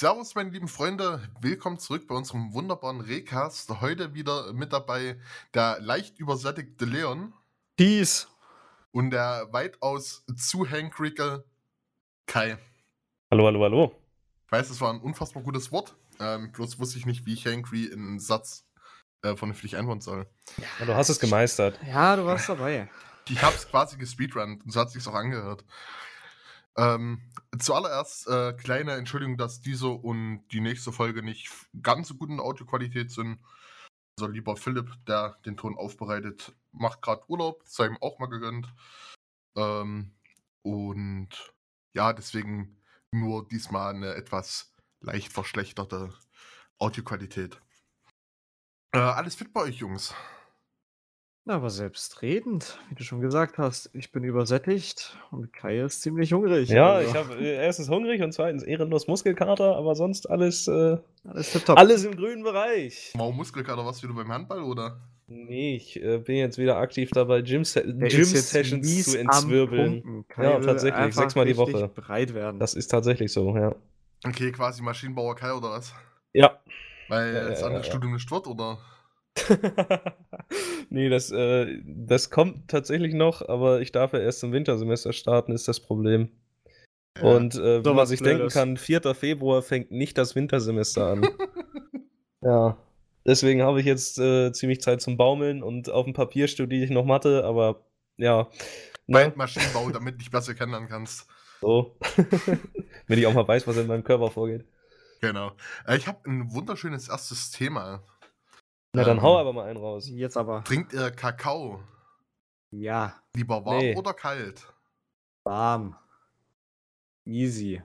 Servus, meine lieben Freunde, willkommen zurück bei unserem wunderbaren Recast. Heute wieder mit dabei der leicht übersättigte Leon. Peace. Und der weitaus zu hankrige Kai. Hallo, hallo, hallo. Ich weiß, es war ein unfassbar gutes Wort, ähm, bloß wusste ich nicht, wie ich hankry in einen Satz äh, vernünftig einbauen soll. Ja, du hast es gemeistert. Ja, du warst dabei. Ich habe es quasi gespeedrunnt und so hat sich auch angehört. Ähm, zuallererst äh, kleine Entschuldigung, dass diese und die nächste Folge nicht ganz so gut in Audioqualität sind. Also lieber Philipp, der den Ton aufbereitet, macht gerade Urlaub, sei ihm auch mal gegönnt. Ähm, und ja, deswegen nur diesmal eine etwas leicht verschlechterte Audioqualität. Äh, alles fit bei euch, Jungs? Na, aber selbstredend, wie du schon gesagt hast, ich bin übersättigt und Kai ist ziemlich hungrig. Ja, also. ich habe äh, erstens hungrig und zweitens ehrenlos Muskelkater, aber sonst alles, äh, alles, tipptopp. alles im grünen Bereich. Mau Muskelkater, was wieder beim Handball, oder? Nee, ich äh, bin jetzt wieder aktiv dabei, Gym, Der Gym zu entzwirbeln. Ja, tatsächlich, sechsmal die Woche. bereit werden. Das ist tatsächlich so, ja. Okay, quasi Maschinenbauer Kai oder was? Ja. Weil Ja, das ja, andere ja. Studium nicht wird, oder? nee, das, äh, das kommt tatsächlich noch, aber ich darf ja erst im Wintersemester starten, ist das Problem. Ja. Und äh, wie So man was sich denken kann, 4. Februar fängt nicht das Wintersemester an. ja. Deswegen habe ich jetzt äh, ziemlich Zeit zum Baumeln und auf dem Papier studiere ich noch Mathe, aber ja. Ne, Maschinenbau, damit du dich besser kennenlernen kannst. so. Wenn ich auch mal weiß, was in meinem Körper vorgeht. Genau. Äh, ich habe ein wunderschönes erstes Thema. Na, dann Ähm, hau aber mal einen raus. Jetzt aber. Trinkt ihr Kakao Ja, lieber warm Nee. oder kalt? warm. Easy.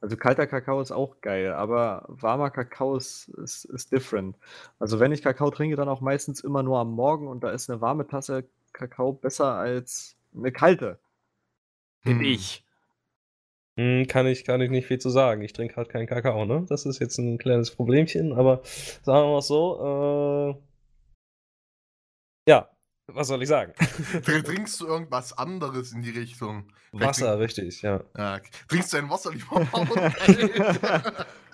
Also kalter Kakao ist auch geil, aber warmer Kakao ist, ist, ist different. Also wenn ich Kakao trinke, dann auch meistens immer nur am Morgen und da ist eine warme Tasse Kakao besser als eine kalte. Finde Hm. ich. Hm, kann ich, kann ich nicht viel zu sagen. Ich trinke halt keinen Kakao, ne? Das ist jetzt ein kleines Problemchen, aber sagen wir mal so, äh, ja, was soll ich sagen? Tr- Trinkst du irgendwas anderes in die Richtung? Wasser, richtig, ja. Ja, trinkst du ein Wasser lieber?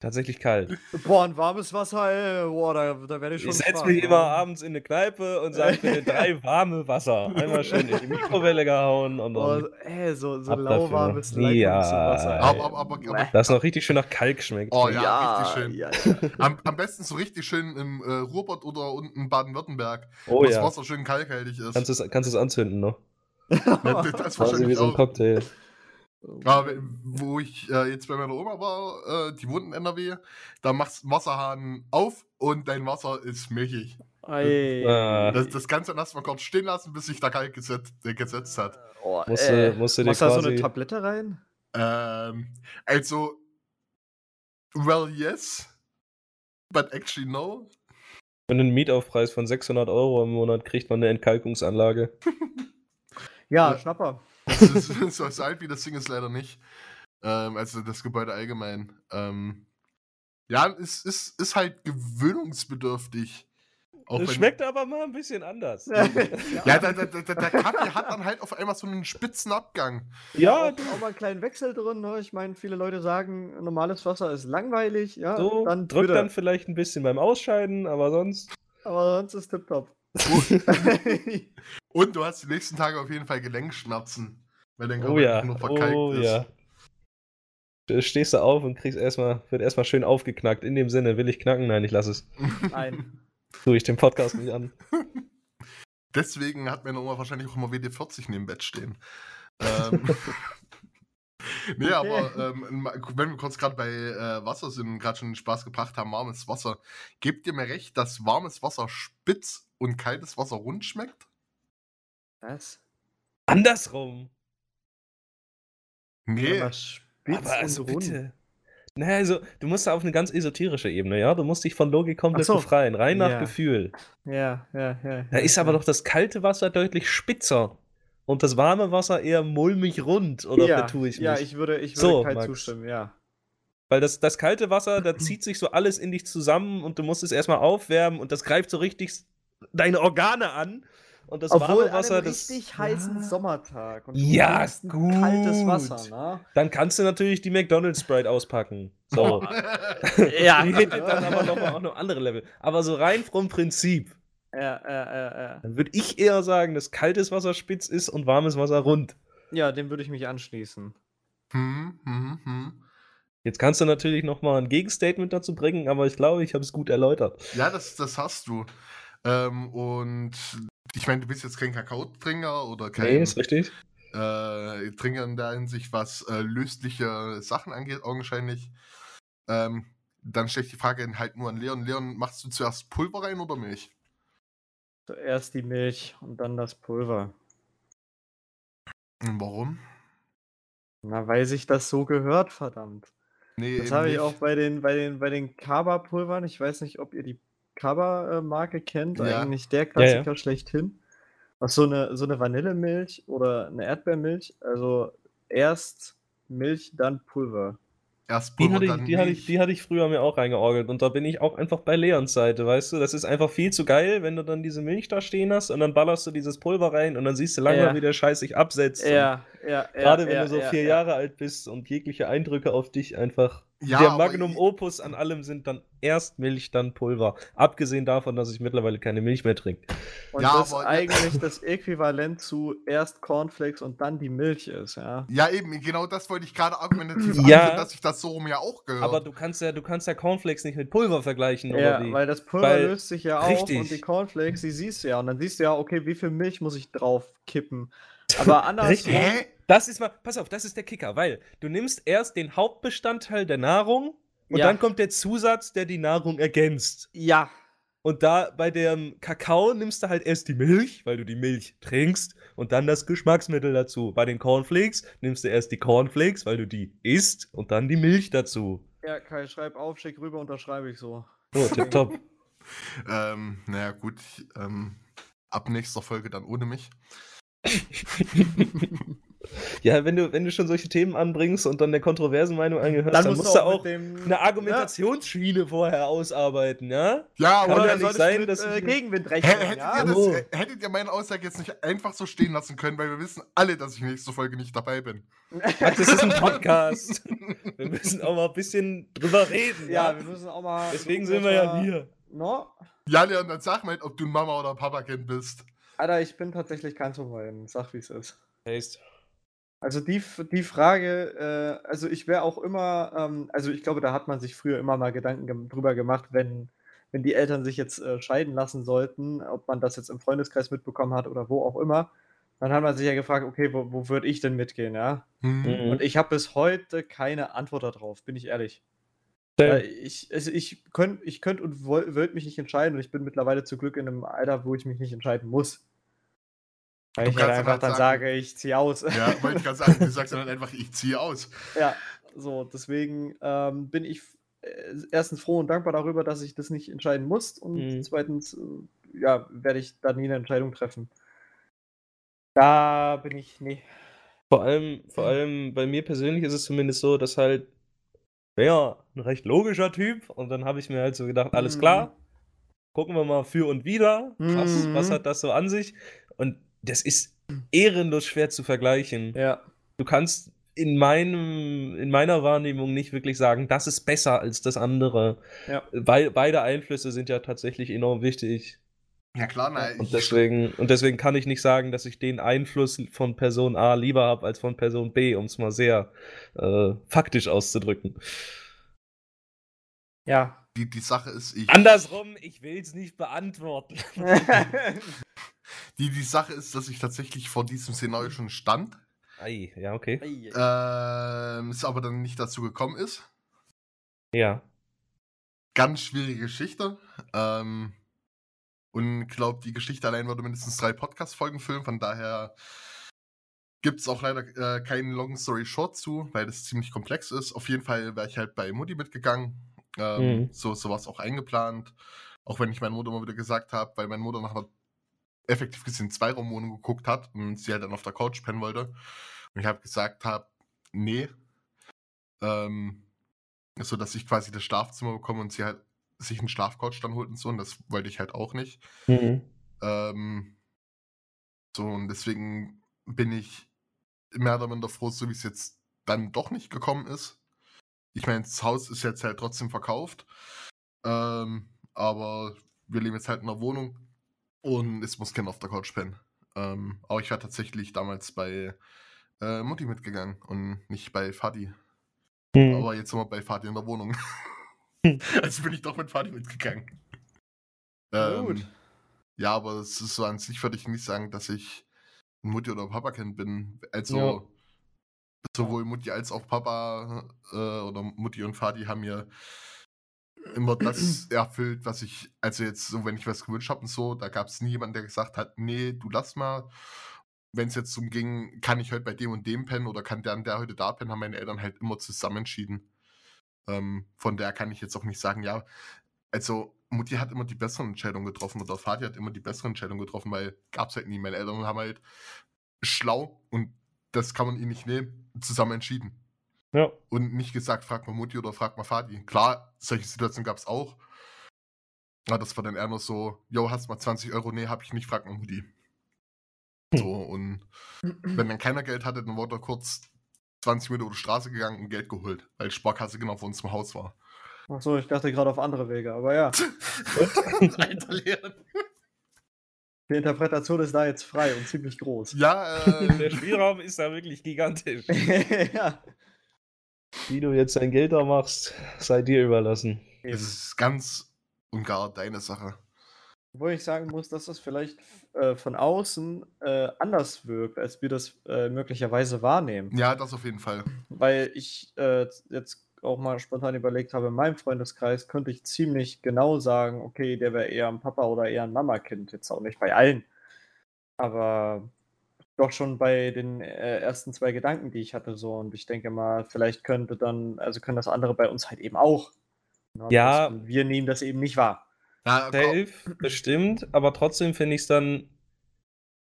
Tatsächlich kalt. Boah, ein warmes Wasser, ey. Boah, da, da werde ich schon. Ich setze mich ne? immer abends in eine Kneipe und sage bitte drei warme Wasser. Einmal schön in die Mikrowelle gehauen und Boah, dann, ey, so, so lauwarmes Ja. Aber, aber, aber, aber dass es noch richtig schön nach Kalk schmeckt. Oh ja, richtig schön. Ja, ja. am, am besten so richtig schön im äh, Ruhrpott oder unten in Baden-Württemberg, Oh wo das ja. Wasser schön kalkhaltig ist. Kannst du es kannst du's anzünden noch? Ja, das, das Quasi wie wahrscheinlich so ein auch. Cocktail. Aber wo ich äh, jetzt bei meiner Oma war, äh, die wohnt in NRW, da machst du Wasserhahn auf und dein Wasser ist milchig. Ei. Ah. Das, das Ganze dann erstmal kurz stehen lassen, bis sich der Kalk gesetzt, äh, gesetzt hat. Oh, Musst äh, du- musst du dir machst du da so quasi- eine Tablette rein? Ähm, also, well, yes, but actually no. Für einen Mietaufpreis von 600 Euro im Monat kriegt man eine Entkalkungsanlage. Ja, Ja. Schnapper. Das ist so, so alt wie das Ding ist leider nicht. Ähm, also das Gebäude allgemein. Ähm, ja, es ist, ist halt gewöhnungsbedürftig. Auch Das schmeckt aber mal ein bisschen anders. Ja, der, der, der, der Kaffee hat dann halt auf einmal so einen spitzen Abgang. ja, auch, auch mal einen kleinen Wechsel drin. Ne? Ich meine, viele Leute sagen, normales Wasser ist langweilig. Ja, so dann drückt bitte. dann vielleicht ein bisschen beim Ausscheiden, aber sonst. Aber sonst ist tipptopp. Und du hast die nächsten Tage auf jeden Fall Gelenkschmerzen. Weil dein Oh Körper ja, nur verkalkt oh ist. ja. Du stehst da auf und kriegst erstmal, wird erstmal schön aufgeknackt. In dem Sinne, will ich knacken? Nein, ich lasse es. Nein. Tue ich den Podcast nicht an. Deswegen hat meine Oma wahrscheinlich auch immer WD-40 neben dem Bett stehen. ähm, nee, aber ähm, wenn wir kurz gerade bei äh, Wasser sind und gerade schon Spaß gebracht haben, warmes Wasser. Gebt ihr mir recht, dass warmes Wasser spitz und kaltes Wasser rund schmeckt? Was? Andersrum. Nee. Aber spitz aber also und rund. bitte. Naja, also, du musst da auf eine ganz esoterische Ebene, ja? Du musst dich von Logik komplett so. befreien, rein nach Ja. Gefühl. Ja, ja, ja. Da ist aber doch das kalte Wasser deutlich spitzer. Und das warme Wasser eher mulmig rund, oder ja, vertue ich mich? Ja, ich würde, ich würde So, Kai Max. zustimmen, ja. Weil das, das kalte Wasser, da zieht sich so alles in dich zusammen und du musst es erstmal aufwärmen und das greift so richtig deine Organe an. Und das Obwohl warme Wasser, einem das. richtig heißen Sommertag und du Ja, ein kaltes Wasser, gut. ne? Dann kannst du natürlich die McDonald's Sprite auspacken. So. Ja, die hätte dann aber noch mal auch noch andere Level. Aber so rein vom Prinzip, Ja, ja, ja, ja. dann würde ich eher sagen, dass kaltes Wasser spitz ist und warmes Wasser rund. Ja, dem würde ich mich anschließen. Hm, hm, hm. Jetzt kannst du natürlich noch mal ein Gegenstatement dazu bringen, aber ich glaube, ich habe es gut erläutert. Ja, das, das hast du. Ähm, und ich meine, du bist jetzt kein Kakaotrinker oder kein Nee, ist richtig. äh, Trinker in der Hinsicht, was äh, lösliche Sachen angeht, augenscheinlich. Ähm, dann stelle ich die Frage halt nur an Leon. Leon, machst du zuerst Pulver rein oder Milch? Zuerst die Milch und dann das Pulver. Und warum? Na, weil sich das so gehört, verdammt. Nee, Das habe ich auch bei den, bei den, bei den Kaba-Pulvern. Ich weiß nicht, ob ihr die Kaba-Marke kennt. Ja. Eigentlich der ja. Klassiker schlechthin. Was so eine, so eine Vanillemilch oder eine Erdbeermilch. Also erst Milch, dann Pulver. Erst Die Pulver, hatte, ich, dann die, hatte ich, die hatte ich früher mir auch reingeorgelt und da bin ich auch einfach bei Leons Seite, weißt du? Das ist einfach viel zu geil, wenn du dann diese Milch da stehen hast und dann ballerst du dieses Pulver rein und dann siehst du langsam, Ja. wie der Scheiß sich absetzt. Ja, ja, ja. Gerade wenn ja, du so ja, vier ja. Jahre alt bist und jegliche Eindrücke auf dich einfach Ja, der Magnum ich- Opus an allem sind, dann erst Milch, dann Pulver. Abgesehen davon, dass ich mittlerweile keine Milch mehr trinke. Und Ja, das ist aber- eigentlich das Äquivalent zu erst Cornflakes und dann die Milch ist, ja. Ja, eben, genau das wollte ich gerade argumentativ Ja. anführen, dass ich das so rum ja auch gehört. Aber du kannst ja, du kannst ja Cornflakes nicht mit Pulver vergleichen, Ja, oder wie? weil das Pulver Weil- löst sich ja auf richtig. und die Cornflakes, die siehst du ja. Und dann siehst du ja, okay, wie viel Milch muss ich drauf kippen. Aber andersrum. Richtig. Hä? Das ist mal, pass auf, das ist der Kicker, weil du nimmst erst den Hauptbestandteil der Nahrung und Ja. dann kommt der Zusatz, der die Nahrung ergänzt. Ja, Und da bei dem Kakao nimmst du halt erst die Milch, weil du die Milch trinkst, und dann das Geschmacksmittel dazu. Bei den Cornflakes nimmst du erst die Cornflakes, weil du die isst, und dann die Milch dazu. ja, Kai, schreib auf, schick rüber, unterschreibe ich so. So, tipptopp. Ähm, naja, gut. Ähm, ab nächster Folge dann ohne mich. ja, wenn du, wenn du schon solche Themen anbringst und dann der kontroversen Meinung angehörst, dann, musst, musst du auch dem, eine Argumentationsschiene vorher ausarbeiten, ja? Ja, Kann aber ja ja, nicht sein, dass äh, Gegenwind rechnen, hättet, ja? ihr das, Oh. hättet ihr meine Aussage jetzt nicht einfach so stehen lassen können, weil wir wissen alle, dass ich nächste Folge nicht dabei bin. Max, das ist ein Podcast. wir müssen auch mal ein bisschen drüber reden. Ja, wir müssen auch mal. Deswegen sind wir ja hier. No? Ja, Leon, dann sag mal, ob du ein Mama- oder Papa-Kind bist. Alter, ich bin tatsächlich kein von beiden. Sag, wie es ist. Taste. Also die, F- die Frage, äh, also ich wäre auch immer, ähm, also ich glaube, da hat man sich früher immer mal Gedanken gem drüber gemacht, wenn, wenn die Eltern sich jetzt äh, scheiden lassen sollten, ob man das jetzt im Freundeskreis mitbekommen hat oder wo auch immer, dann hat man sich ja gefragt, okay, wo, wo würde ich denn mitgehen, ja? Hm. Mhm. Und ich habe bis heute keine Antwort darauf, bin ich ehrlich. Weil ich, also ich könnte ich könnt und wollte mich nicht entscheiden und ich bin mittlerweile zu Glück in einem Alter, wo ich mich nicht entscheiden muss. Weil Du ich halt einfach halt dann sagen- sage, ich ziehe aus. Ja, wollte ich gerade sagen, du sagst dann einfach, ich ziehe aus. Ja, so, deswegen ähm, bin ich äh, erstens froh und dankbar darüber, dass ich das nicht entscheiden muss und Mhm. zweitens, äh, ja, werde ich da nie eine Entscheidung treffen. Da bin ich, nee. Vor allem, vor allem bei mir persönlich ist es zumindest so, dass halt, ja, ein recht logischer Typ. Und dann habe ich mir halt so gedacht, alles Mhm. klar, gucken wir mal für und wieder. Was, Mhm. was hat das so an sich? Und das ist ehrenlos schwer zu vergleichen. Ja, Du kannst in meinem, in meiner Wahrnehmung nicht wirklich sagen, das ist besser als das andere. ja. Weil beide Einflüsse sind ja tatsächlich enorm wichtig. Ja, klar, na, Und deswegen, und deswegen kann ich nicht sagen, dass ich den Einfluss von Person A lieber habe als von Person B, um es mal sehr äh, faktisch auszudrücken. Ja. die, die Sache ist, ich. Andersrum, ich will es nicht beantworten. Die, die Sache ist, dass ich tatsächlich vor diesem Szenario schon stand, Ei, ja, okay. ähm, es aber dann nicht dazu gekommen ist. Ja. Ganz schwierige Geschichte. Ähm, und ich glaube, die Geschichte allein würde mindestens drei Podcast-Folgen füllen. Von daher gibt es auch leider äh, keinen Long Story Short zu, weil das ziemlich komplex ist. Auf jeden Fall wäre ich halt bei Mutti mitgegangen. Ähm, Mhm. So, so war es auch eingeplant. Auch wenn ich meiner Mutter immer wieder gesagt habe, weil meine Mutter nach einer effektiv gesehen zwei Raumwohnung geguckt hat und sie halt dann auf der Couch pennen wollte. Und ich habe gesagt habe, nee. Ähm, so dass ich quasi das Schlafzimmer bekomme und sie halt sich einen Schlafcouch dann holt und so. Und das wollte ich halt auch nicht. Mhm. Ähm, So, und deswegen bin ich mehr oder minder froh, so wie es jetzt dann doch nicht gekommen ist. Ich meine, das Haus ist jetzt halt trotzdem verkauft. Ähm, aber wir leben jetzt halt in einer Wohnung und es muss keiner auf der Couch pennen. Ähm, aber ich war tatsächlich damals bei äh, Mutti mitgegangen und nicht bei Fadi. Hm. Aber jetzt sind wir bei Fadi in der Wohnung. Hm. also bin ich doch mit Fadi mitgegangen. Na gut. Ähm, ja, aber es ist so an sich würde ich nicht sagen, dass ich ein Mutti- oder Papa-Kind bin. Also Ja. sowohl Mutti als auch Papa äh, oder Mutti und Vati haben mir immer das erfüllt, was ich, also jetzt so, wenn ich was gewünscht habe und so, da gab es nie jemanden, der gesagt hat, nee, du lass mal. Wenn es jetzt um ging, kann ich heute bei dem und dem pennen oder kann der und der heute da pennen, haben meine Eltern halt immer zusammen entschieden. Ähm, von der kann ich jetzt auch nicht sagen, ja, also Mutti hat immer die besseren Entscheidungen getroffen oder Vati hat immer die besseren Entscheidungen getroffen, weil gab es halt nie. Meine Eltern haben halt schlau und das kann man ihnen nicht nehmen, zusammen entschieden. Ja. Und nicht gesagt, frag mal Mutti oder frag mal Vati. Klar, solche Situationen gab es auch. Aber das war dann eher nur so, yo, hast mal 20 Euro? Nee, hab ich nicht, frag mal Mutti. So, und wenn dann keiner Geld hatte, dann wurde er kurz 20 Meter über die Straße gegangen und Geld geholt, weil Sparkasse genau vor uns im Haus war. Achso, ich dachte gerade auf andere Wege, aber ja. Alter Leon. Die Interpretation ist da jetzt frei und ziemlich groß. Ja, Der äh, Spielraum ist da wirklich gigantisch. ja. Wie du jetzt dein Geld da machst, sei dir überlassen. Es ist ganz und gar deine Sache. Wo ich sagen muss, dass das vielleicht äh, von außen äh, anders wirkt, als wir das äh, möglicherweise wahrnehmen. Ja, das auf jeden Fall. Weil ich äh, jetzt auch mal spontan überlegt habe, in meinem Freundeskreis könnte ich ziemlich genau sagen, okay, der wäre eher ein Papa oder eher ein Mama-Kind. Jetzt auch nicht bei allen. Aber doch schon bei den äh, ersten zwei Gedanken, die ich hatte, so. Und ich denke mal, vielleicht könnte dann, also können das andere bei uns halt eben auch. Ne, Ja. bloß Wir nehmen das eben nicht wahr. Ja, Safe, bestimmt, aber trotzdem finde ich es dann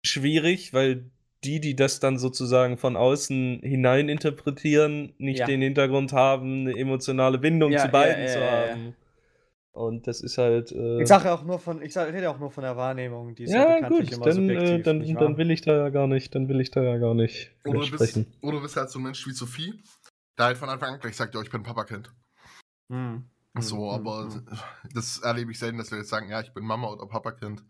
schwierig, weil die, die das dann sozusagen von außen hinein interpretieren, nicht Ja. den Hintergrund haben, eine emotionale Bindung Ja, zu beiden ja, zu ja, ja. haben. Und das ist halt. Äh, Ich sage auch nur von, ich sag, rede auch nur von der Wahrnehmung, die ist ja, ja, bekanntlich gut, immer dann, subjektiv. äh, dann, dann will ich da ja gar nicht, dann will ich da ja gar nicht Oder du, bist, oder du bist halt so ein Mensch wie Sophie, der halt von Anfang an gleich sagt, ja, ich bin Papakind. Hm. So, Hm, aber hm, hm. das erlebe ich selten, dass Leute sagen, ja, ich bin Mama oder Papakind.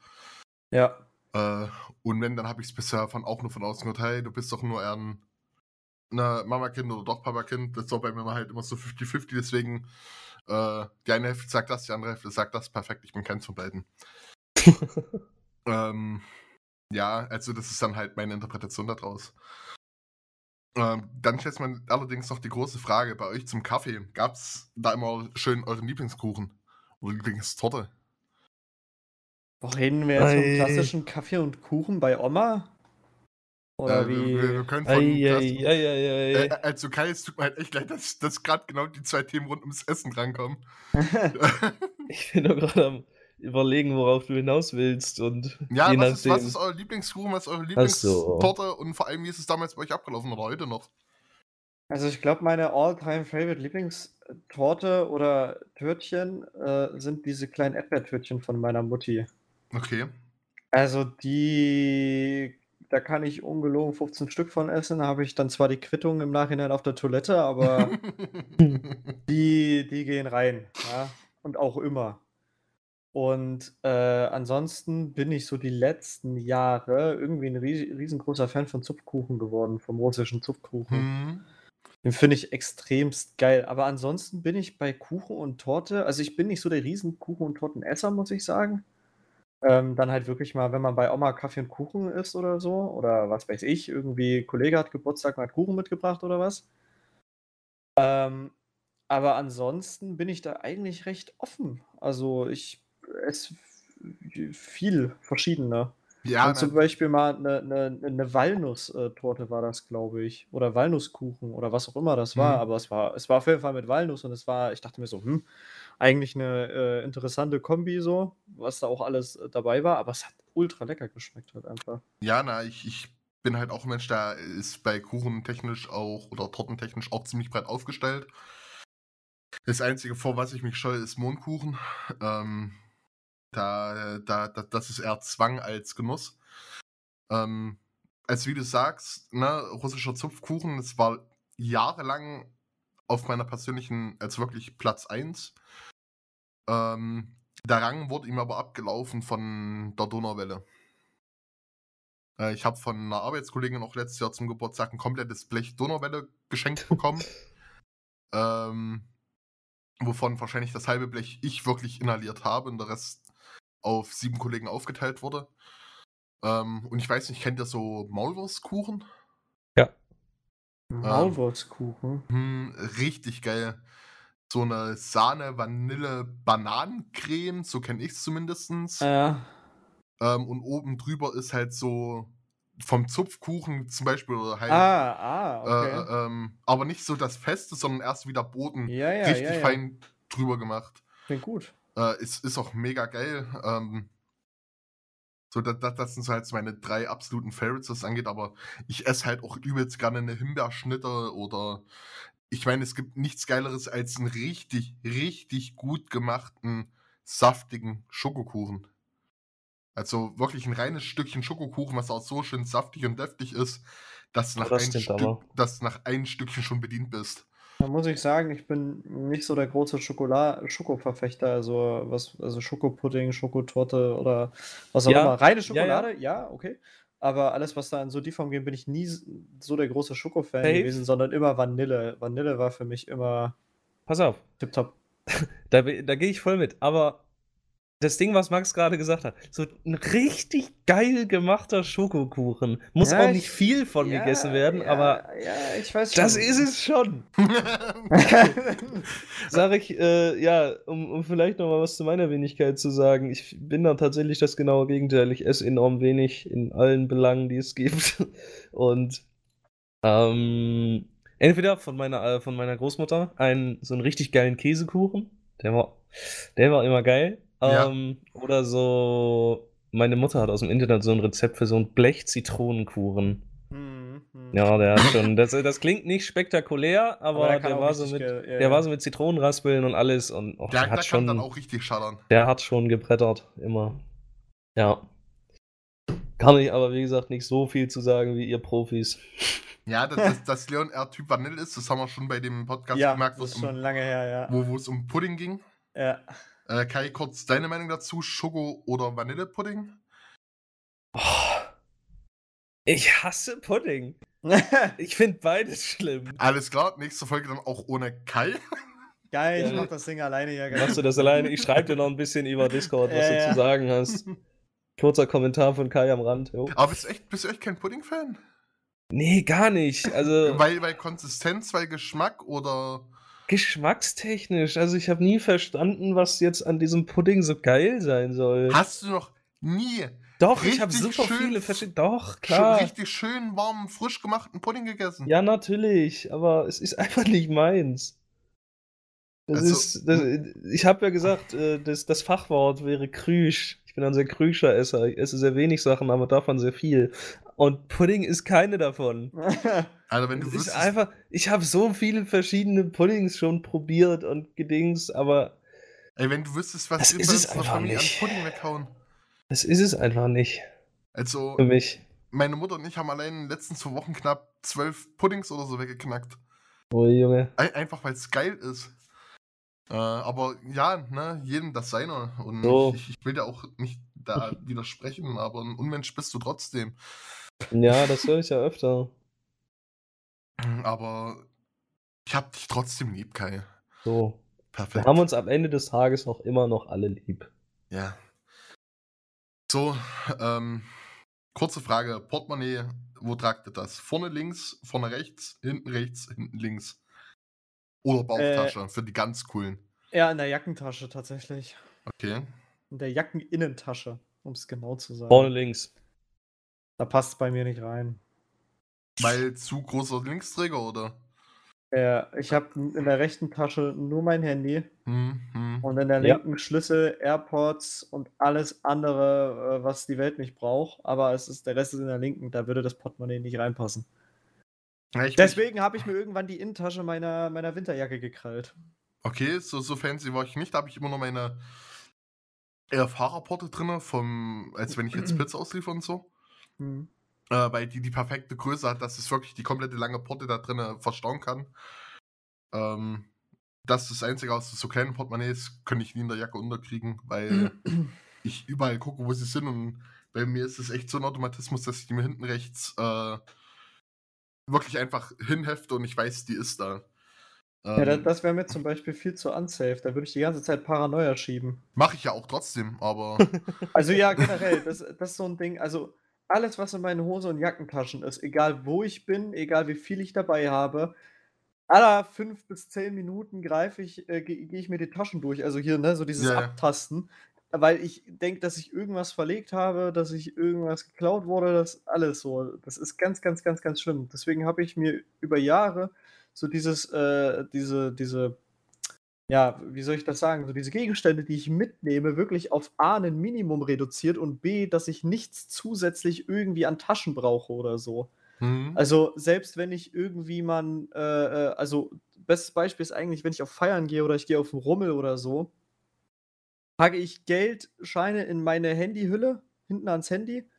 Ja, Äh, und wenn, dann habe ich es bisher von, auch nur von außen gehört, hey, du bist doch nur eher ein ne, Mama-Kind oder doch Papakind. Das war bei mir halt immer so 50-50, deswegen äh, die eine Hälfte sagt das, die andere Hälfte sagt das, perfekt, ich bin keins von beiden. ähm, ja, also das ist dann halt meine Interpretation daraus. Ähm, dann stellt man allerdings noch die große Frage bei euch zum Kaffee. Gab es da immer schön euren Lieblingskuchen oder Lieblingstorte? Wo reden wir jetzt vom klassischen Kaffee und Kuchen bei Oma? Oder Äh, wie? wir, wir, können von Ei, ei, ei, ei, ei. Äh, also Kai, es tut mir halt echt leid, dass, dass gerade genau die zwei Themen rund ums Essen rankommen. Ich bin doch gerade am überlegen, worauf du hinaus willst. Und ja, je was ist, was ist euer Lieblingskuchen, was ist eure Ach so. Lieblingstorte und vor allem, wie ist es damals bei euch abgelaufen oder heute noch? Also ich glaube, meine all-time favorite Lieblingstorte oder Törtchen äh, sind diese kleinen Erdbeertörtchen von meiner Mutti. Okay. Also die, da kann ich ungelogen 15 Stück von essen. Da habe ich dann zwar die Quittung im Nachhinein auf der Toilette, aber die, die gehen rein. Ja? Und auch immer. Und äh, ansonsten bin ich so die letzten Jahre irgendwie ein ries riesengroßer Fan von Zupfkuchen geworden, vom russischen Zupfkuchen. Hm. Den finde ich extremst geil. Aber ansonsten bin ich bei Kuchen und Torte, also ich bin nicht so der riesen Kuchen- und Tortenesser, muss ich sagen. Ähm, dann halt wirklich mal, wenn man bei Oma Kaffee und Kuchen isst oder so, oder was weiß ich, irgendwie ein Kollege hat Geburtstag und hat Kuchen mitgebracht oder was. Ähm, aber ansonsten bin ich da eigentlich recht offen. Also ich esse viel verschiedene. Ja, Und zum na, Beispiel mal eine, eine, eine Walnuss-Torte war das, glaube ich. Oder Walnusskuchen oder was auch immer das war. Mhm. Aber es war, es war auf jeden Fall mit Walnuss und es war, ich dachte mir so, hm, eigentlich eine äh, interessante Kombi so, was da auch alles äh, dabei war. Aber es hat ultra lecker geschmeckt halt einfach. ja, na, ich, ich bin halt auch ein Mensch, der ist bei Kuchen technisch auch oder tortentechnisch auch ziemlich breit aufgestellt. Das Einzige, vor was ich mich scheue, ist Mondkuchen. Ähm, da, da, da, das ist eher Zwang als Genuss. Ähm, als wie du sagst, ne, russischer Zupfkuchen, das war jahrelang auf meiner persönlichen, als wirklich Platz 1. Ähm, der Rang wurde ihm aber abgelaufen von der Donauwelle. Äh, ich habe von einer Arbeitskollegin auch letztes Jahr zum Geburtstag ein komplettes Blech Donauwelle geschenkt bekommen. ähm, wovon wahrscheinlich das halbe Blech ich wirklich inhaliert habe und der Rest auf sieben Kollegen aufgeteilt wurde. Ähm, und ich weiß nicht, kennt ihr so Maulwurstkuchen? Ja. Maulwurfskuchen. Hm, richtig geil. So eine Sahne, Vanille, Bananencreme, so kenne ich es zumindest. Ja. Ähm, und oben drüber ist halt so vom Zupfkuchen zum Beispiel oder halt. Ah, ah, okay. äh, ähm, aber nicht so das Feste, sondern erst wieder Boden ja, ja, richtig ja. fein drüber gemacht. Klingt gut. Äh, ist, ist auch mega geil. Ähm, so, das, das, das sind so halt meine drei absoluten Favorites, was das angeht, aber ich esse halt auch übelst gerne eine Himbeerschnitte oder ich meine, es gibt nichts Geileres als einen richtig, richtig gut gemachten, saftigen Schokokuchen. Also wirklich ein reines Stückchen Schokokuchen, was auch so schön saftig und deftig ist, dass du nach, das ein, Stück, dass du nach ein Stückchen schon bedient bist. Da muss ich sagen, ich bin nicht so der große Schokola Schokoverfechter, also was, also Schokopudding, Schokotorte oder was auch Ja, immer. Reine ja, ja. Schokolade, ja, okay. Aber alles, was da in so die Form geht, bin ich nie so der große Schokofan Safe. gewesen, sondern immer Vanille. Vanille war für mich immer Pass auf, tipptopp. da, da gehe ich voll mit. Aber das Ding, was Max gerade gesagt hat, so ein richtig geil gemachter Schokokuchen. Muss Ja, auch ich- nicht viel von Ja, gegessen werden, ja, aber das ist es schon. Sag ich, äh, ja, um, um vielleicht noch mal was zu meiner Wenigkeit zu sagen. Ich bin da tatsächlich das genaue Gegenteil. Ich esse enorm wenig in allen Belangen, die es gibt. Und ähm, entweder von meiner, äh, von meiner Großmutter einen so einen richtig geilen Käsekuchen. Der war, der war immer geil. Ja. Ähm, oder so, meine Mutter hat aus dem Internet so ein Rezept für so einen Blech-Zitronenkuchen. Hm, hm. Ja, der hat schon. Das, das klingt nicht spektakulär, aber, der kann der, auch war so mit, ja, der ja. war so mit Zitronenraspeln und alles und och, Der, der, der hat kann schon, dann auch richtig schallern. der hat schon gebrettert, immer. Ja. Kann ich aber, wie gesagt, nicht so viel zu sagen wie ihr Profis. Ja, dass, dass, dass Leon eher Typ Vanille ist, das haben wir schon bei dem Podcast ja, gemerkt, wo das es, ist schon lange her, ja. wo, wo es um Pudding ging. ja. Äh, Kai, kurz deine Meinung dazu: Schoko- oder Vanillepudding? Oh, ich hasse Pudding. Ich finde beides schlimm. Alles klar, nächste Folge dann auch ohne Kai. Geil, ich mach das Ding alleine hier. Machst du das alleine? Ich schreibe dir noch ein bisschen über Discord, was Ja, du ja. zu sagen hast. Kurzer Kommentar von Kai am Rand. Jo. Aber bist du echt, bist du echt kein Pudding-Fan? Nee, gar nicht. Also. Weil, weil Konsistenz, weil Geschmack oder. Geschmackstechnisch, also ich habe nie verstanden, was jetzt an diesem Pudding so geil sein soll. Hast du noch nie Doch, ich habe super schön viele verschiedene. Doch, klar. richtig schön warmen, frisch gemachten Pudding gegessen? Ja, natürlich, aber es ist einfach nicht meins. Das Also, ist, das, ich habe ja gesagt, äh, das, das Fachwort wäre Krüsch. Ich bin ein sehr krüscher Esser. Ich esse sehr wenig Sachen, aber davon sehr viel. Und Pudding ist keine davon. Also, wenn du Es ist wüsstest, einfach, ich habe so viele verschiedene Puddings schon probiert und gedings, aber ey, wenn du wüsstest, was Das ist es einfach Familie nicht. an Pudding weghauen. das ist es einfach nicht Also, für mich. meine Mutter und ich haben allein in den letzten zwei Wochen knapp zwölf Puddings oder so weggeknackt. Oh Junge. Ein- Einfach weil es geil ist. Äh, aber ja, ne, jedem das seine. Und So. ich, ich will ja auch nicht da widersprechen, aber ein Unmensch bist du trotzdem. Ja, das höre ich ja öfter. Aber ich hab dich trotzdem lieb, Kai. So. Wir Perfekt. haben uns am Ende des Tages noch immer noch alle lieb. Ja. So, ähm, kurze Frage. Portemonnaie, wo tragt ihr das? Vorne links, vorne rechts, hinten rechts, hinten links. Oder Bauchtasche für die ganz coolen. ja, in der Jackentasche tatsächlich. Okay. In der Jackeninnentasche, um es genau zu sagen. Vorne links. Da passt bei mir nicht rein. Weil zu großer Linksträger oder? Ja, ich habe in der rechten Tasche nur mein Handy Hm, hm. und in der Ja. linken Schlüssel, AirPods und alles andere, äh, was die Welt nicht braucht. Aber es ist der Rest ist in der linken, da würde das Portemonnaie nicht reinpassen. Ich, Deswegen habe ich mir irgendwann die Innentasche meiner, meiner Winterjacke gekrallt. Okay, so, so fancy war ich nicht. Da habe ich immer noch meine eher Fahrerporte drin, vom, als wenn ich jetzt Pizza ausliefere und so. Hm. äh, weil die die perfekte Größe hat, dass es wirklich die komplette lange Porte da drin verstauen kann. Ähm, das ist das Einzige aus so kleinen Portemonnaies, könnte ich nie in der Jacke unterkriegen, weil ich überall gucke, wo sie sind und bei mir ist es echt so ein Automatismus, dass ich die mir hinten rechts äh, wirklich einfach hinhefte und ich weiß, die ist da. Ja, Ähm, das wäre mir zum Beispiel viel zu unsafe. Da würde ich die ganze Zeit Paranoia schieben. Mache ich ja auch trotzdem, aber Also ja, generell, das, das ist so ein Ding. Also alles, was in meinen Hose- und Jackentaschen ist, egal wo ich bin, egal wie viel ich dabei habe, aller fünf bis zehn Minuten greife ich, äh, gehe geh ich mir die Taschen durch. Also hier, ne, so dieses Ja, ja. Abtasten. Weil ich denke, dass ich irgendwas verlegt habe, dass ich irgendwas geklaut wurde, das alles so. Das ist ganz, ganz, ganz, ganz schlimm. Deswegen habe ich mir über Jahre so dieses, äh, diese, diese, ja, wie soll ich das sagen, so diese Gegenstände, die ich mitnehme, wirklich auf A ein Minimum reduziert und B, dass ich nichts zusätzlich irgendwie an Taschen brauche oder so. hm, Also selbst wenn ich irgendwie mal, äh, äh, also bestes Beispiel ist eigentlich, wenn ich auf Feiern gehe oder ich gehe auf einen Rummel oder so, packe ich Geldscheine in meine Handyhülle, hinten ans Handy.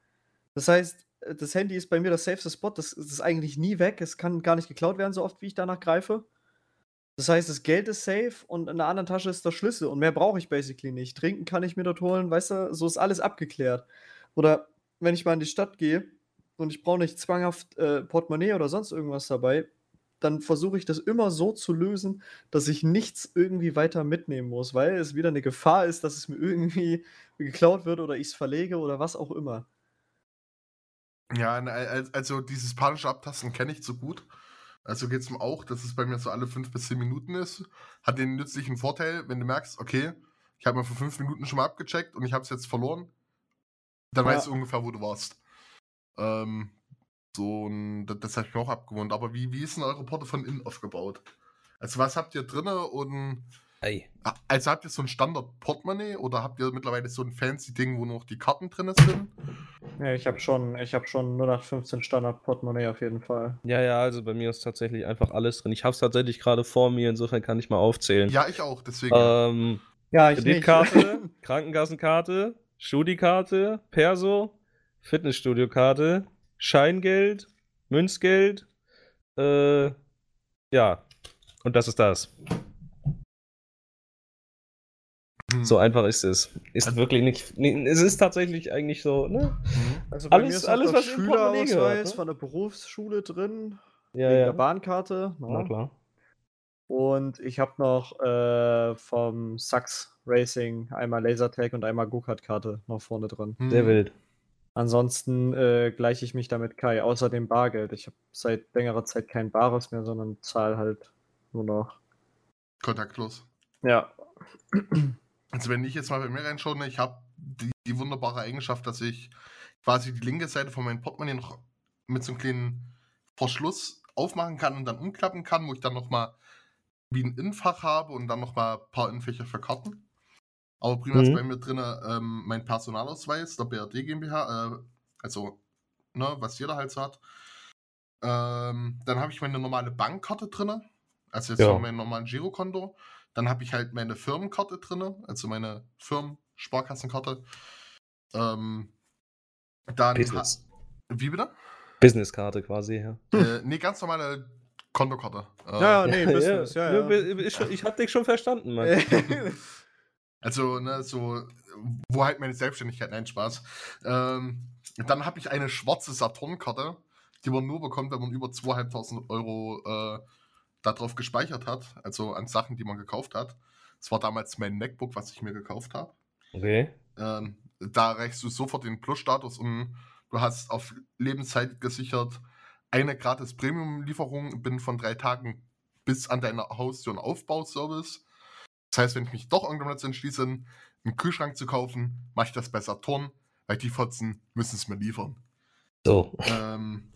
Das heißt, äh, das Handy ist bei mir das safeste Spot, das, das ist eigentlich nie weg, es kann gar nicht geklaut werden, so oft wie ich danach greife. Das heißt, das Geld ist safe und in der anderen Tasche ist der Schlüssel und mehr brauche ich basically nicht. Trinken kann ich mir dort holen, weißt du, so ist alles abgeklärt. Oder wenn ich mal in die Stadt gehe und ich brauche nicht zwanghaft äh, Portemonnaie oder sonst irgendwas dabei, dann versuche ich das immer so zu lösen, dass ich nichts irgendwie weiter mitnehmen muss, weil es wieder eine Gefahr ist, dass es mir irgendwie geklaut wird oder ich es verlege oder was auch immer. ja, al- also dieses panische Abtasten kenne ich zu gut. Also geht es mir auch, dass es bei mir so alle fünf bis zehn Minuten ist. Hat den nützlichen Vorteil, wenn du merkst, okay, ich habe mir vor fünf Minuten schon mal abgecheckt und ich habe es jetzt verloren, dann Ja. weißt du ungefähr, wo du warst. Ähm, so, und das, das habe ich mir auch abgewohnt. Aber wie, wie ist denn eure Porte von innen aufgebaut? Also was habt ihr drinne und Ei. Also habt ihr so ein Standard-Portemonnaie oder habt ihr mittlerweile so ein fancy Ding, wo noch die Karten drin sind? Ja, ich habe schon, ich habe schon 0815 Standard Portemonnaie auf jeden Fall. Ja, ja, also bei mir ist tatsächlich einfach alles drin. Ich habe es tatsächlich gerade vor mir, insofern kann ich mal aufzählen. Ja, ich auch, deswegen. Ähm, Ja, ich nicht. Kreditkarte, Krankenkassenkarte, Studikarte, Perso, Fitnessstudiokarte, Scheingeld, Münzgeld, äh, ja, und das ist das. Hm. So einfach ist es. Ist Also- wirklich nicht, nee, es ist tatsächlich eigentlich so, ne? Hm. Also Alles- alles, was Schülerausweis gehört, ne? von der Berufsschule drin, Ja, wegen ja. der Bahnkarte. Na ne? klar. Und ich habe noch äh, vom Sachs Racing einmal Lasertag und einmal Go-Kart-Karte noch vorne drin. Hm. Sehr wild. Ansonsten äh, gleiche ich mich damit Kai, außer dem Bargeld. Ich habe seit längerer Zeit kein Bares mehr, sondern zahle halt nur noch. Kontaktlos. Ja. Also wenn ich jetzt mal bei mir reinschaue, ne, ich habe die, die wunderbare Eigenschaft, dass ich quasi die linke Seite von meinem Portemonnaie noch mit so einem kleinen Verschluss aufmachen kann und dann umklappen kann, wo ich dann nochmal wie ein Innenfach habe und dann nochmal ein paar Innenfächer für Karten. Aber prima ist Mhm. bei mir drin ähm, mein Personalausweis der BRD GmbH, äh, also ne, was jeder halt so hat. Ähm, dann habe ich meine normale Bankkarte drin, also jetzt Ja. mein normalen Girokonto. Dann habe ich halt meine Firmenkarte drin, also meine Firmen-Sparkassenkarte. Ähm, dann Business. Wie bitte? Businesskarte quasi, ja. äh, nee, ganz normale Kontokarte. Äh, Ja, ja, nee, Business, ja, ja. Ich, ich hab dich schon verstanden, Mann. Also, ne, so, wo halt meine Selbstständigkeit, nein, Spaß. Ähm, dann habe ich eine schwarze Saturn-Karte, die man nur bekommt, wenn man über 2.500 Euro äh, darauf gespeichert hat, also an Sachen, die man gekauft hat. Das war damals mein MacBook, was ich mir gekauft habe. Okay. Ähm, da erreichst du sofort den Plus-Status und du hast auf Lebenszeit gesichert eine gratis Premium-Lieferung binnen von drei Tagen bis an deiner Haustür- und Aufbauservice. Das heißt, wenn ich mich doch irgendwann dazu entschließe, einen Kühlschrank zu kaufen, mache ich das bei Saturn, weil die Fotzen müssen es mir liefern. So. Ähm,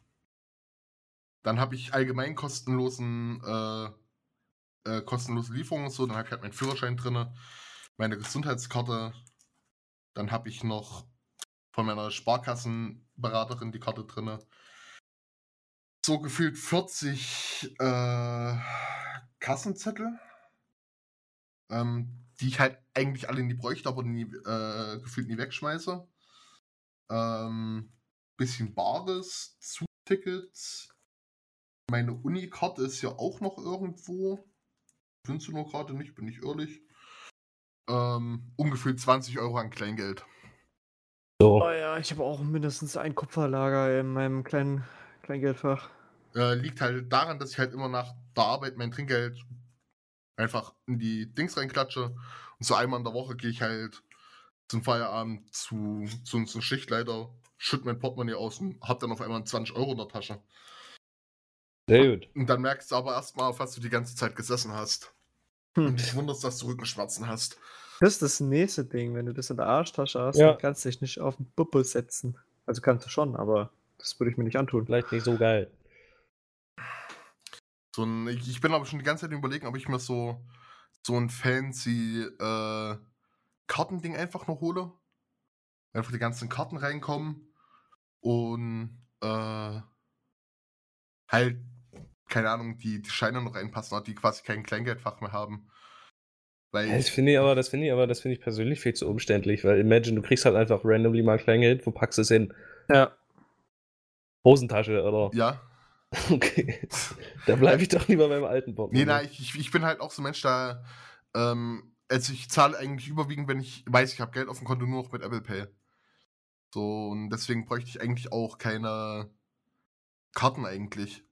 dann habe ich allgemein kostenlosen, äh, äh, kostenlose Lieferungen und so. Dann habe ich halt meinen Führerschein drin, meine Gesundheitskarte. Dann habe ich noch von meiner Sparkassenberaterin die Karte drin. So gefühlt 40 äh, Kassenzettel, ähm, die ich halt eigentlich alle nie bräuchte, aber nie, äh, gefühlt nie wegschmeiße. Ähm, bisschen Bares, Zugtickets. Meine Unikarte ist ja auch noch irgendwo. Findest du nur gerade nicht, bin ich ehrlich. Ähm, ungefähr 20 Euro an Kleingeld. So. Oh ja, ich habe auch mindestens ein Kupferlager in meinem kleinen Kleingeldfach. Äh, liegt halt daran, dass ich halt immer nach der Arbeit mein Trinkgeld einfach in die Dings reinklatsche. Und so einmal in der Woche gehe ich halt zum Feierabend zu, zu unserem Schichtleiter, schütt mein Portemonnaie aus und hab dann auf einmal 20 Euro in der Tasche. Sehr gut. Und dann merkst du aber erstmal, auf was du die ganze Zeit gesessen hast. Hm. Und dich wunderst, dass du Rückenschmerzen hast. Das ist das nächste Ding. Wenn du das in der Arschtasche hast, Ja. dann kannst du dich nicht auf den Buppel setzen. Also kannst du schon, aber das würde ich mir nicht antun. Vielleicht nicht so geil. So ein, ich bin aber schon die ganze Zeit überlegen, ob ich mir so, so ein fancy äh, Kartending einfach noch hole. Einfach die ganzen Karten reinkommen und äh, halt, keine Ahnung, die, die Scheine noch reinpassen, die quasi kein Kleingeldfach mehr haben. Weil Das finde ich aber, das finde ich aber, das finde ich persönlich viel zu umständlich, weil imagine, du kriegst halt einfach randomly mal Kleingeld, wo packst du es hin? Ja. Hosentasche oder? ja, Okay. Da bleibe ich doch lieber beim alten Bock. nee, nein, ich, ich, bin halt auch so ein Mensch, da, ähm, also ich zahle eigentlich überwiegend, wenn ich weiß, ich habe Geld auf dem Konto, nur noch mit Apple Pay. So, und deswegen bräuchte ich eigentlich auch keine Karten eigentlich.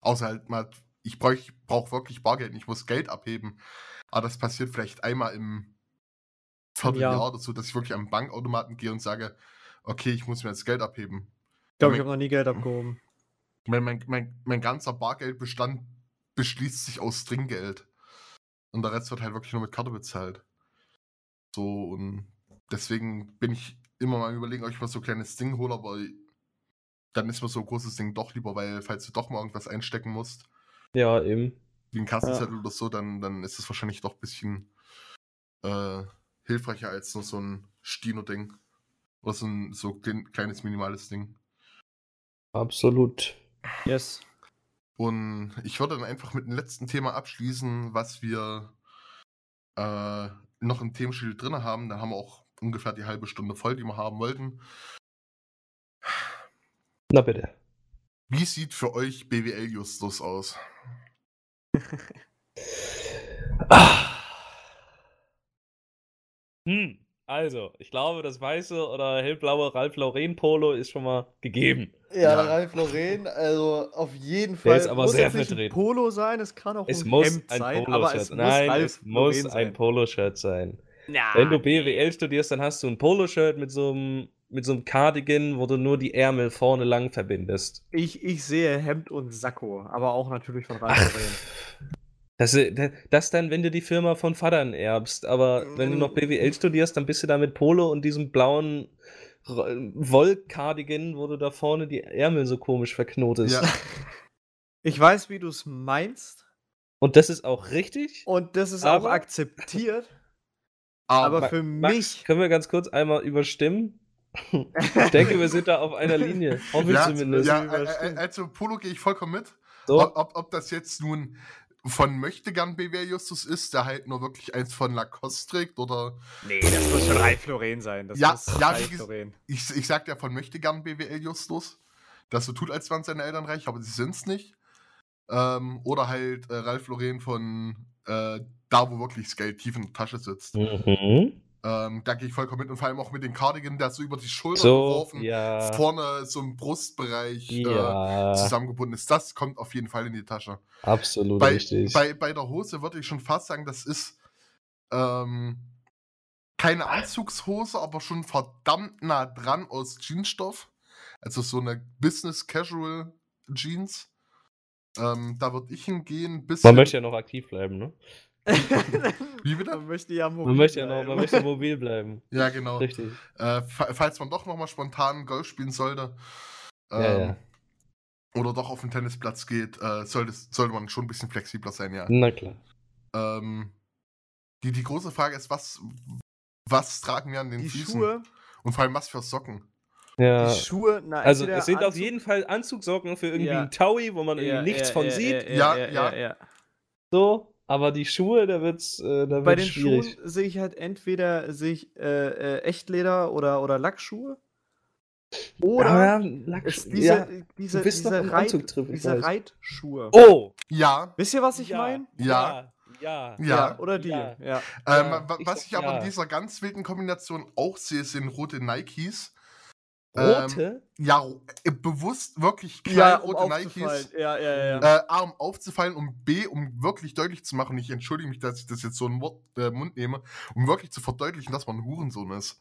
Außer halt mal, ich brauche brauch wirklich Bargeld, ich muss Geld abheben. Aber das passiert vielleicht einmal im Vierteljahr Jahr. oder so, dass ich wirklich am Bankautomaten gehe und sage, okay, ich muss mir jetzt Geld abheben. Ich glaube, ich habe noch nie Geld abgehoben. Mein, mein, mein, mein ganzer Bargeldbestand beschließt sich aus Trinkgeld. Und der Rest wird halt wirklich nur mit Karte bezahlt. So, und deswegen bin ich immer mal überlegen, ob ich mal so ein kleines Ding hole, aber dann ist mir so ein großes Ding doch lieber, weil falls du doch mal irgendwas einstecken musst, Ja, eben. wie ein Kassenzettel oder so, dann, dann ist es wahrscheinlich doch ein bisschen äh, hilfreicher als nur so ein Stino-Ding. Oder so ein so klein, kleines, minimales Ding. Absolut. Yes. Und ich würde dann einfach mit dem letzten Thema abschließen, was wir äh, noch im Themenschild drin haben. Dann haben wir auch ungefähr die halbe Stunde voll, die wir haben wollten. Na bitte. Wie sieht für euch BWL Justus aus? Ah. Hm, also, ich glaube, das weiße oder hellblaue Ralph Lauren Polo ist schon mal gegeben. Ja, Ja. Ralf Lauren, also auf jeden Der Fall. ist aber muss sehr jetzt nicht ein vertreten. Polo sein, es kann auch Es ein muss Hemd ein sein, aber es muss Nein, Ralf es muss Lauren ein. Poloshirt sein. Ja, Wenn du BWL studierst, dann hast du ein Poloshirt mit so einem mit so einem Cardigan, wo du nur die Ärmel vorne lang verbindest. Ich, ich sehe Hemd und Sakko, aber auch natürlich von Ralf Lauren. Das, das dann, wenn du die Firma von Vatern erbst. Aber wenn du noch BWL studierst, dann bist du da mit Polo und diesem blauen R- Wollcardigan, wo du da vorne die Ärmel so komisch verknotest. Ja. Ich weiß, wie du es meinst Und das ist auch richtig. und das ist Aber- auch akzeptiert, Aber, aber Ma- für Max, mich. können wir ganz kurz einmal überstimmen? Ich denke, wir sind da auf einer Linie. Hoffe ich ja, zumindest. ja, äh, äh, also Polo gehe ich vollkommen mit. So, Ob, ob, ob das jetzt nun von Möchtegern BWL Justus ist, der halt nur wirklich eins von Lacoste trägt, oder Nee, das muss schon Ralf Lauren sein. Das Ja, muss ja, Ralf wie Lauren. ich, ich sag ja von Möchtegern BWL Justus, dass so tut, als wären seine Eltern reich, aber sie sind's nicht. Ähm, oder halt äh, Ralf Lauren von äh, da, wo wirklich das Geld tief in der Tasche sitzt. mhm. Ähm, da gehe ich vollkommen mit und vor allem auch mit den Cardigan, der so über die Schulter so geworfen, ja. vorne so im Brustbereich äh, Ja, zusammengebunden ist. Das kommt auf jeden Fall in die Tasche. absolut Bei, richtig. bei, bei der Hose würde ich schon fast sagen, das ist ähm, keine Anzugshose, aber schon verdammt nah dran aus Jeansstoff. Also so eine Business Casual Jeans. Ähm, da würde ich hingehen. Man möchte ja noch aktiv bleiben, ne? Wie bitte? Man möchte ja Man möchte ja noch, man möchte mobil bleiben. Ja, genau. Richtig. Äh, fa- falls man doch nochmal spontan Golf spielen sollte ähm, Ja, ja. oder doch auf den Tennisplatz geht, äh, sollte, sollte man schon ein bisschen flexibler sein, ja. Na klar. Ähm, die, die große Frage ist, was, was tragen wir an den Die Füßen? Schuhe, Und vor allem, was für Socken? Ja. die Schuhe, na, Also es sind auf Anzug- jeden Fall Anzugsocken für irgendwie Ja. einen Taui, wo man irgendwie nichts ja, von ja, sieht. Ja, Ja, ja, ja. ja, ja. So, aber die Schuhe, da wird's, äh, da Bei wird's den schwierig. Schuhen sehe ich halt entweder sehe ich äh, äh, Echtleder oder, oder Lackschuhe. Oder ja, Lack, es diese, ja, diese, diese, Reit, diese. Reitschuhe. Oh! Ja, Wisst ihr, was ich ja, meine? Ja. Ja. Ja. Oder die? Ja. Ja. ähm, ich was ich aber ja. in dieser ganz wilden Kombination auch sehe, sind rote Nikes. Rote? Ja, ro- äh, bewusst wirklich klein Ja, um rote. Nikes. Ja, ja, ja. Äh, A, um aufzufallen und B, um wirklich deutlich zu machen, ich entschuldige mich, dass ich das jetzt so in Wort, äh, Mund nehme, um wirklich zu verdeutlichen, dass man ein Hurensohn ist.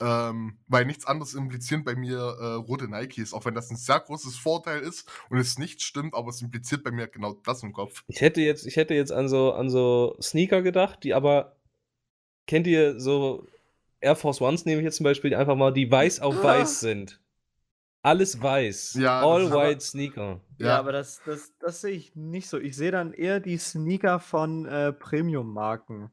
Ähm, weil nichts anderes impliziert bei mir äh, rote Nikes, auch wenn das ein sehr großes Vorteil ist und es nicht stimmt, aber es impliziert bei mir genau das im Kopf. Ich hätte jetzt, ich hätte jetzt an so, an so Sneaker gedacht, die aber, kennt ihr so Air Force Ones, nehme ich jetzt zum Beispiel, die einfach mal, die weiß auf Ah. weiß sind. Alles weiß. Ja, All ist aber- white Sneaker. Ja, Ja. aber das, das, das sehe ich nicht so. Ich sehe dann eher die Sneaker von äh, Premium-Marken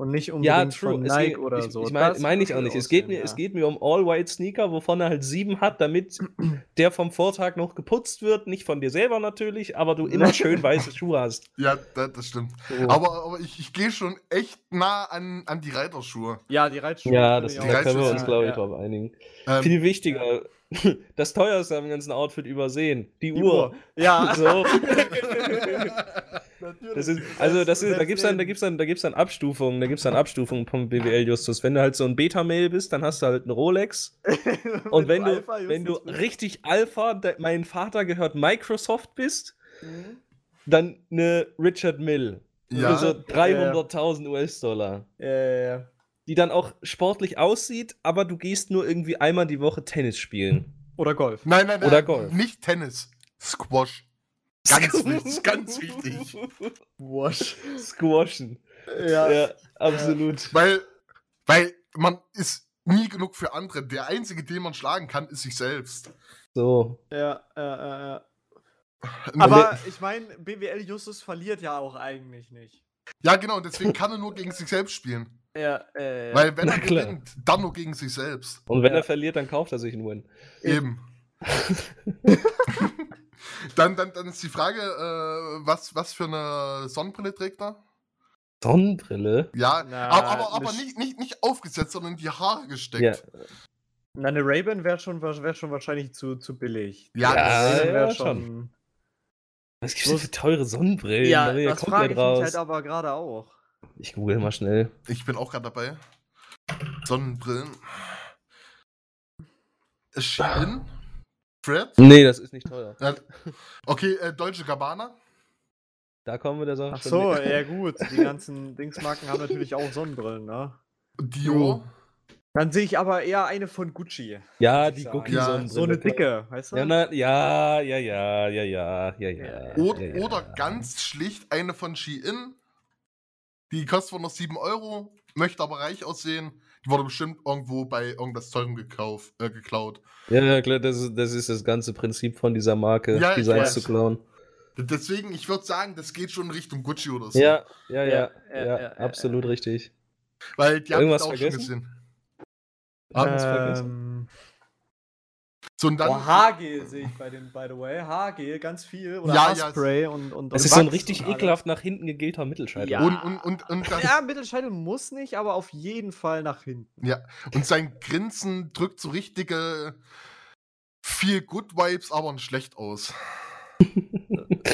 und nicht Ja, unbedingt true. von Es Nike geht, oder ich, so. Ich meine Das mein ich auch nicht. Es geht, mir, es ja. geht mir um All-White Sneaker, wovon er halt sieben hat, damit der vom Vortag noch geputzt wird. Nicht von dir selber natürlich, aber du immer schön weiße Schuhe hast. Ja, da, das stimmt. So. Aber, aber ich, ich gehe schon echt nah an, an die Reiterschuhe. Ja, die Reitschuhe. ja, das, da können wir uns, glaube ich, ja. drauf einigen. Ähm, Viel wichtiger, das teuerste am ganzen Outfit übersehen. Die, Die Uhr. Uhr. Ja, So. Natürlich. Das ist, also das ist, da gibt's dann, da gibt's dann, da gibt's dann Abstufungen, da gibt's dann Abstufungen vom BWL Justus. Wenn du halt so ein Beta-Mail bist, dann hast du halt eine Rolex. Und wenn du, Alpha wenn du richtig Alpha, mein Vater gehört Microsoft bist, Mhm. dann eine Richard Mill Ja. so 300.000 US-Dollar, Ja, ja, ja. die dann auch sportlich aussieht, aber du gehst nur irgendwie einmal die Woche Tennis spielen. Oder Golf. nein, nein, nein. Oder Golf. Nicht Tennis. Squash. Ganz wichtig, ganz wichtig. Wash. Squashen. Ja. Ja, absolut. Weil, weil man ist nie genug für andere. Der einzige, den man schlagen kann, ist sich selbst. So. Ja, ja, ja, ja. Aber ich meine, BWL Justus verliert ja auch eigentlich nicht. ja, genau, und deswegen kann er nur gegen sich selbst spielen. Ja, äh, Weil wenn Na er klar. gewinnt, dann nur gegen sich selbst. Und wenn Ja. er verliert, dann kauft er sich einen Win. Eben. dann, dann, dann ist die Frage, äh, was, was für eine Sonnenbrille trägt er? Sonnenbrille? Ja, Na, aber, aber, aber nicht- nicht, nicht, aufgesetzt, sondern in die Haare gesteckt. Ja. Na, eine Ray-Ban wäre schon, wär schon wahrscheinlich zu, zu billig. Ja, Ja, Ray-Ban wär ja, schon. Was gibt's denn für teure Sonnenbrillen? Ja, Da das frage ich mich raus. halt aber gerade auch. Ich google mal schnell. Ich bin auch gerade dabei. Sonnenbrillen. Shein? Fred? Nee, das ist nicht teuer. Ja, Okay, äh, Deutsche Gabbana? Da kommen wir der Sache Ach schon so, näher. ja gut. Die ganzen Dingsmarken haben natürlich auch Sonnenbrillen, ne? Dior? Dann sehe ich aber eher eine von Gucci. Ja, die. Gucci Ja, Sonnenbrille. So eine dicke, weißt du? Ja, na, ja, ja, ja, ja, ja, ja, ja. Oder, ja, ja. oder ganz schlicht eine von Shein. Die kostet zwar noch 7 Euro, möchte aber reich aussehen. Die wurde bestimmt irgendwo bei irgendwas Teurem gekauft, äh, geklaut. Ja, ja, klar, das ist, das ist das ganze Prinzip von dieser Marke, Ja, ich Designs weiß. zu klauen. Deswegen, ich würde sagen, das geht schon in Richtung Gucci oder so. Ja, ja, ja, Ja, ja, ja, ja, absolut richtig. Weil die haben Irgendwas das auch vergessen? schon gesehen. Irgendwas vergessen? So, und dann. oh, Haargel sehe ich bei den, by the way. Haargel, ganz viel. Oder Ja, ja, Haarspray und, und Das und ist so ein richtig ekelhaft nach hinten gegelter Mittelscheitel. Ja. und, und, und, und, Ja, Mittelscheitel muss nicht, aber auf jeden Fall nach hinten. ja. und sein Grinsen drückt so richtige viel Good Vibes, aber nicht schlecht aus.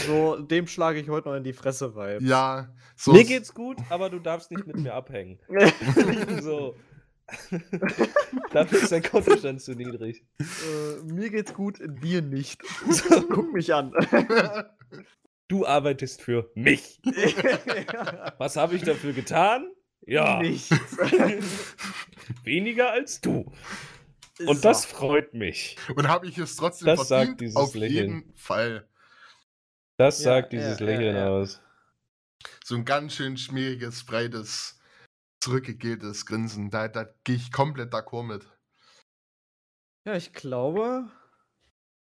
So, dem schlage ich heute noch in die Fresse, weil. Ja, so. Mir geht's gut, aber du darfst nicht mit mir abhängen. so. Dafür ist dein Kontostand zu niedrig. äh, mir geht's gut, dir nicht. Guck mich an. Du arbeitest für mich. Was habe ich dafür getan? Ja, Nichts. weniger als du. Und So. das freut mich. Und habe ich es trotzdem Das sagt verdient? dieses Auf Lächeln. jeden Fall. Das Ja, sagt ja, dieses ja, Lächeln ja. aus. So ein ganz schön schmieriges, breites, zurückgegeltes Grinsen. Da, da gehe ich komplett d'accord mit. Ja, ich glaube.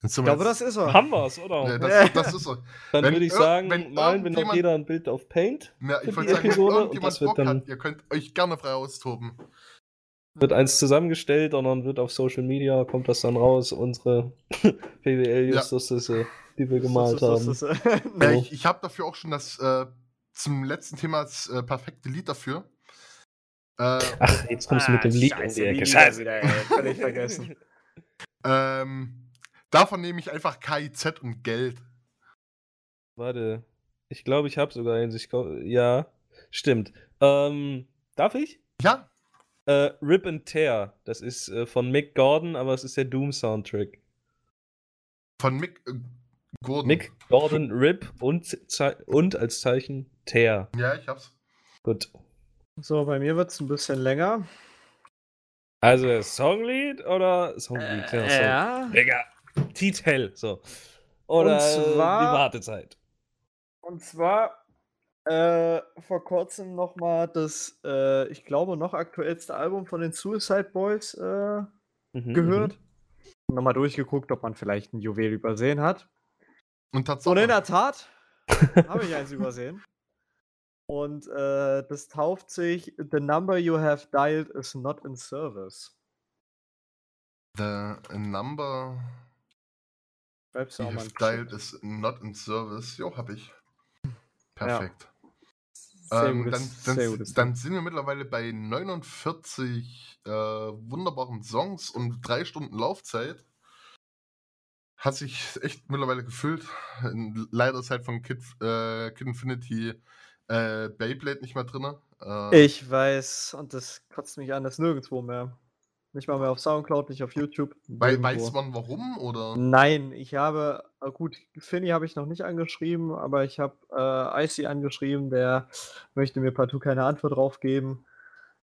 Ich wir glaube, das ist er. Haben wir's, oder? Ja, das, das ist er. Dann wenn würde ich sagen, wenn malen wir noch jeder ein Bild auf Paint. Ja, ich wollte sagen, wenn Episode und irgendjemand Bock dann- hat, ihr könnt euch gerne frei austoben. Wird eins zusammengestellt und dann wird auf Social Media, kommt das dann raus, unsere PWL-Justice, die wir gemalt haben. Ja, Genau. ich ich habe dafür auch schon das äh, zum letzten Thema das äh, perfekte Lied dafür. Äh, Ach, jetzt kommst du mit dem Ah, Lied Scheiße, um die Ecke. Scheiße. wieder, ey. Völlig vergessen. Ähm, davon nehme ich einfach KIZ und Geld. Warte. Ich glaube, ich habe sogar eins. Ich glaub, ja, stimmt. Ähm, darf ich? Ja, Äh, Rip and Tear. Das ist äh, von Mick Gordon, aber es ist der Doom-Soundtrack. von Mick äh, Gordon. Mick Gordon Rip und, und als Zeichen Tear. Ja, ich hab's. Gut. So, bei mir wird es ein bisschen länger. Also Songlied oder Songlied? ja, Song. ja. Digga, Titel, so. Oder Und zwar- die Wartezeit. Und zwar äh, vor kurzem nochmal das, äh, ich glaube, noch aktuellste Album von den Suicide Boys äh, Mhm, gehört. Nochmal durchgeguckt, ob man vielleicht ein Juwel übersehen hat. Und. Und in der Tat habe ich eins übersehen. Und äh, das tauft sich The number you have dialed is not in service. The number Schreibst du you have dialed is not in service. Jo, hab ich. Perfekt. Sehr, Ähm, gutes, dann, dann, dann sind wir mittlerweile bei 49 äh, wunderbaren Songs und drei Stunden Laufzeit. Hat sich echt mittlerweile gefüllt. Leider ist halt von Kid, äh, Kid Infinity äh, Beyblade nicht mehr drin. Äh, Ich weiß, und das kotzt mich an, das ist nirgendwo mehr. Nicht mal mehr auf Soundcloud, nicht auf YouTube. wei nirgendwo. weiß man warum? Oder? Nein, ich habe, äh, gut, Finny habe ich noch nicht angeschrieben, aber ich habe äh, Icy angeschrieben, der möchte mir partout keine Antwort drauf geben.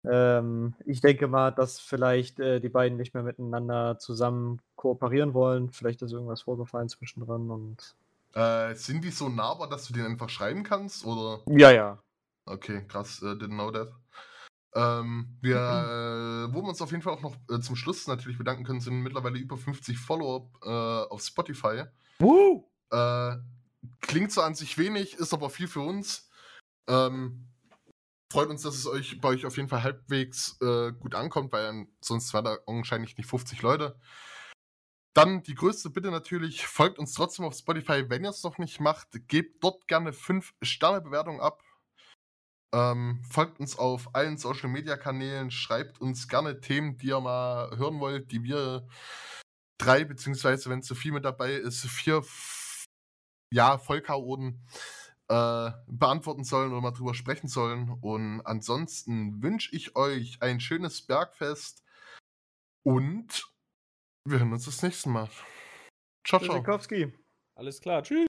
Ähm, ich denke mal, dass vielleicht äh, die beiden nicht mehr miteinander zusammen kooperieren wollen. Vielleicht ist irgendwas vorgefallen zwischendrin und. Äh, sind die so nahbar, dass du den einfach schreiben kannst? Oder? Ja, ja. Okay, krass, äh, didn't know that. Ähm, wir, äh, wo wir uns auf jeden Fall auch noch äh, zum Schluss natürlich bedanken können, sind mittlerweile über 50 Follower äh, auf Spotify. Woo! Äh, klingt so an sich wenig, ist aber viel für uns. Ähm, freut uns, dass es euch bei euch auf jeden Fall halbwegs äh, gut ankommt, weil sonst wären da wahrscheinlich nicht 50 Leute. Dann die größte Bitte natürlich, folgt uns trotzdem auf Spotify, wenn ihr es noch nicht macht, gebt dort gerne 5 Sterne Bewertung ab. Ähm, folgt uns auf allen Social Media Kanälen, schreibt uns gerne Themen, die ihr mal hören wollt, die wir drei, beziehungsweise wenn zu viel mit dabei ist, vier ja, Vollchaoten äh, beantworten sollen oder mal drüber sprechen sollen. Und ansonsten wünsche ich euch ein schönes Bergfest und wir hören uns das nächste Mal. Ciao, ciao. Alles klar, tschüss.